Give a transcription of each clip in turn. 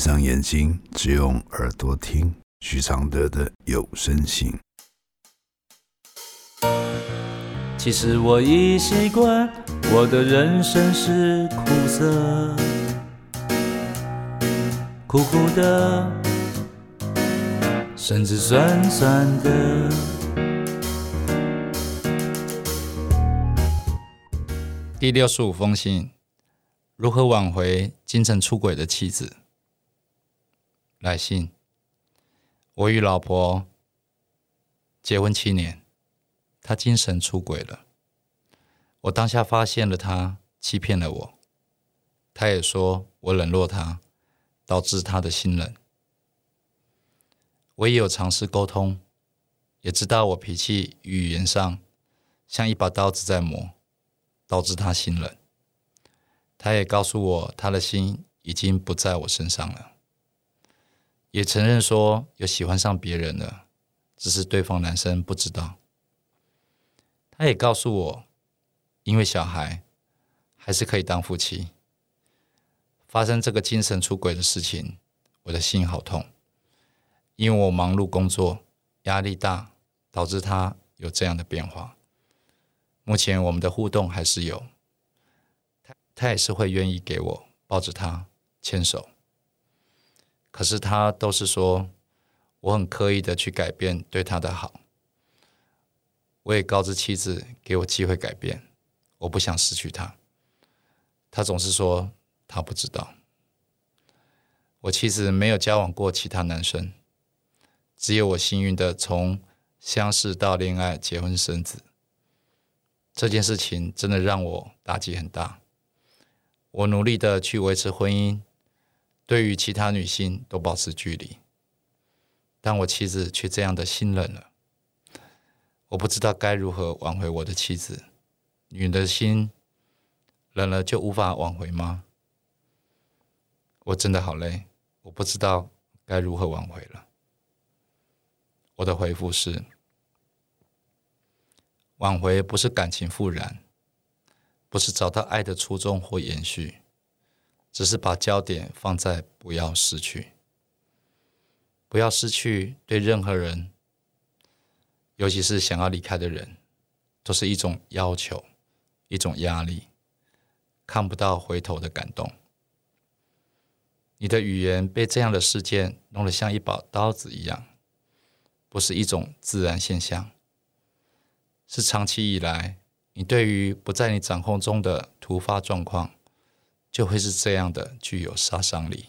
闭上眼睛，只用耳朵听许常德的有声信。其实我已习惯，我的人生是苦涩，苦苦的，甚至酸酸的。第六十五封信：如何挽回精神出轨的妻子？来信：我与老婆结婚七年。他精神出轨了，我当下发现了他欺骗了我，他也说我冷落他，导致他的心冷。我也有尝试沟通，也知道我脾气语言上像一把刀子在磨，导致他心冷。他也告诉我他的心已经不在我身上了，也承认说有喜欢上别人了，只是对方男生不知道。他也告诉我，因为小孩还是可以当夫妻。发生这个精神出轨的事情，我的心好痛，因为我忙碌工作，压力大，导致他有这样的变化。目前我们的互动还是有，他他也是会愿意给我抱着他牵手，可是他都是说我很刻意的去改变对他的好。我也告知妻子，给我机会改变，我不想失去他。他总是说他不知道。我妻子没有交往过其他男生，只有我幸运的从相识到恋爱、结婚生子。这件事情真的让我打击很大。我努力的去维持婚姻，对于其他女性都保持距离，但我妻子却这样的心冷了。我不知道该如何挽回我的妻子。女人的心冷了就无法挽回吗？我真的好累，我不知道该如何挽回了。我的回复是：挽回不是感情复燃，不是找到爱的初衷或延续，只是把焦点放在不要失去，不要失去对任何人。尤其是想要离开的人，都是一种要求，一种压力，看不到回头的感动。你的语言被这样的事件弄得像一把刀子一样，不是一种自然现象，是长期以来你对于不在你掌控中的突发状况，就会是这样的具有杀伤力，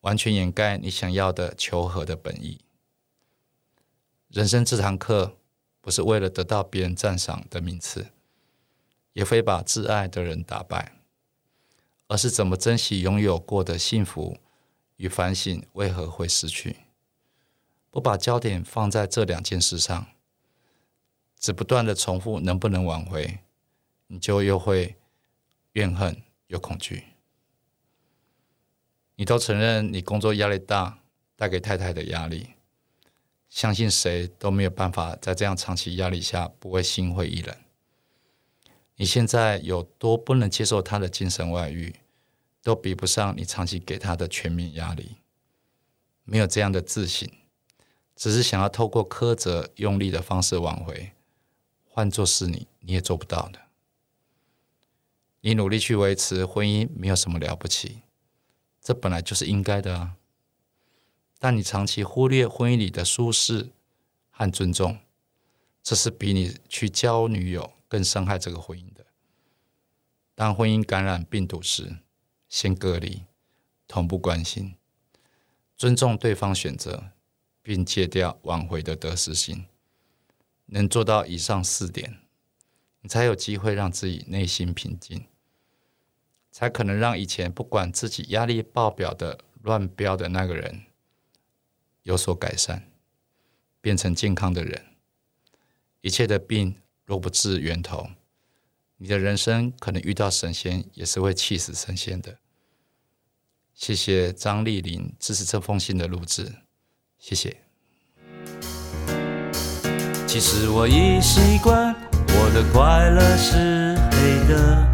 完全掩盖你想要的求和的本意。人生这堂课，不是为了得到别人赞赏的名次，也非把挚爱的人打败，而是怎么珍惜拥有过的幸福与反省为何会失去。不把焦点放在这两件事上，只不断的重复能不能挽回，你就又会怨恨有恐惧。你都承认你工作压力大，带给太太的压力。相信谁都没有办法在这样长期压力下不会心灰意冷。你现在有多不能接受他的精神外遇，都比不上你长期给他的全面压力。没有这样的自省，只是想要透过苛责、用力的方式挽回，换做是你，你也做不到的。你努力去维持婚姻，没有什么了不起，这本来就是应该的啊。但你长期忽略婚姻里的舒适和尊重，这是比你去交女友更伤害这个婚姻的。当婚姻感染病毒时，先隔离，同步关心，尊重对方选择，并戒掉挽回的得失心。能做到以上四点，你才有机会让自己内心平静，才可能让以前不管自己压力爆表的乱飙的那个人。有所改善，变成健康的人。一切的病若不治源头，你的人生可能遇到神仙也是会气死神仙的。谢谢张丽玲支持这封信的录制，谢谢。其实我已习惯，我的快乐是黑的，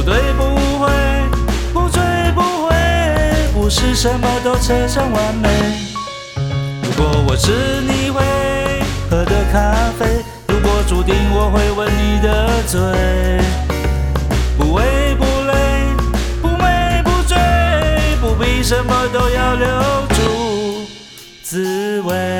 不对不会，不醉不回，不是什么都扯上完美。如果我是你会喝的咖啡。如果注定我会吻你的嘴，不为不累，不美不醉，不必什么都要留住滋味。